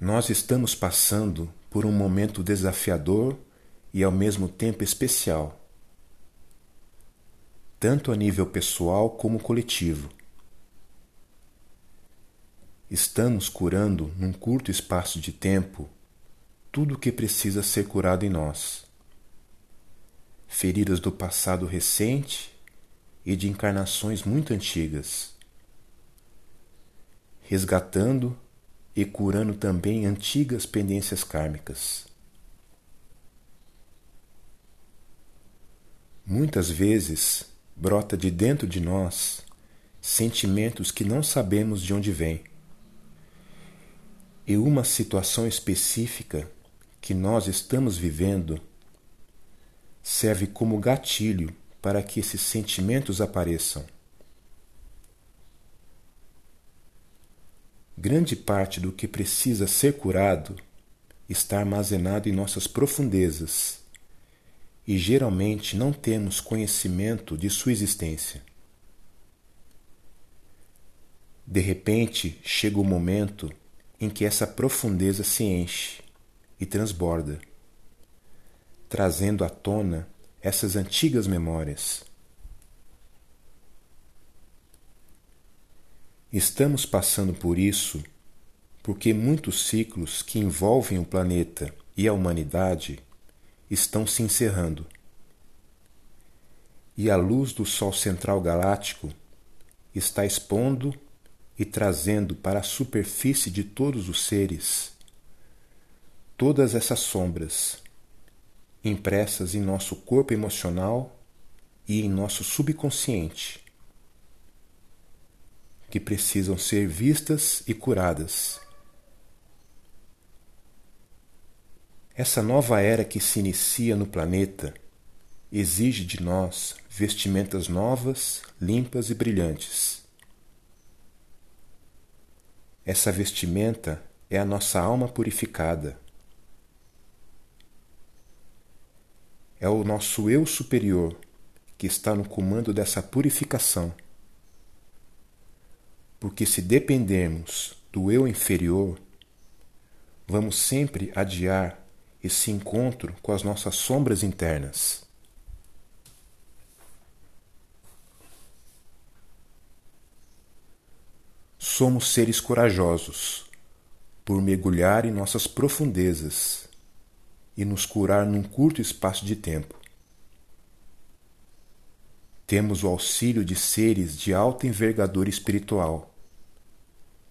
Nós estamos passando por um momento desafiador e ao mesmo tempo especial, tanto a nível pessoal como coletivo. Estamos curando num curto espaço de tempo tudo o que precisa ser curado em nós. Feridas do passado recente e de encarnações muito antigas. Resgatando e curando também antigas pendências kármicas. Muitas vezes brota de dentro de nós sentimentos que não sabemos de onde vêm. E uma situação específica que nós estamos vivendo serve como gatilho para que esses sentimentos apareçam. Grande parte do que precisa ser curado está armazenado em nossas profundezas e geralmente não temos conhecimento de sua existência. De repente chega o momento em que essa profundeza se enche e transborda, trazendo à tona essas antigas memórias. Estamos passando por isso porque muitos ciclos que envolvem o planeta e a humanidade estão se encerrando. E a luz do Sol central galáctico está expondo e trazendo para a superfície de todos os seres todas essas sombras impressas em nosso corpo emocional e em nosso subconsciente que precisam ser vistas e curadas. Essa nova era que se inicia no planeta exige de nós vestimentas novas, limpas e brilhantes. Essa vestimenta é a nossa alma purificada. É o nosso eu superior que está no comando dessa purificação porque se dependermos do eu inferior, vamos sempre adiar esse encontro com as nossas sombras internas. Somos seres corajosos por mergulhar em nossas profundezas e nos curar num curto espaço de tempo. Temos o auxílio de seres de alta envergadura espiritual,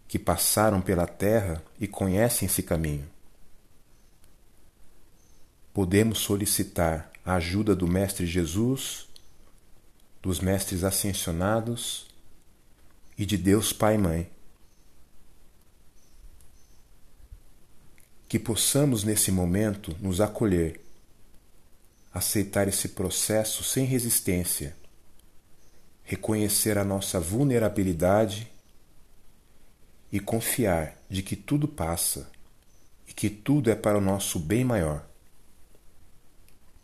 que passaram pela terra e conhecem esse caminho. Podemos solicitar a ajuda do Mestre Jesus, dos Mestres Ascensionados e de Deus Pai e Mãe. Que possamos nesse momento nos acolher, aceitar esse processo sem resistência reconhecer a nossa vulnerabilidade e confiar de que tudo passa e que tudo é para o nosso bem maior.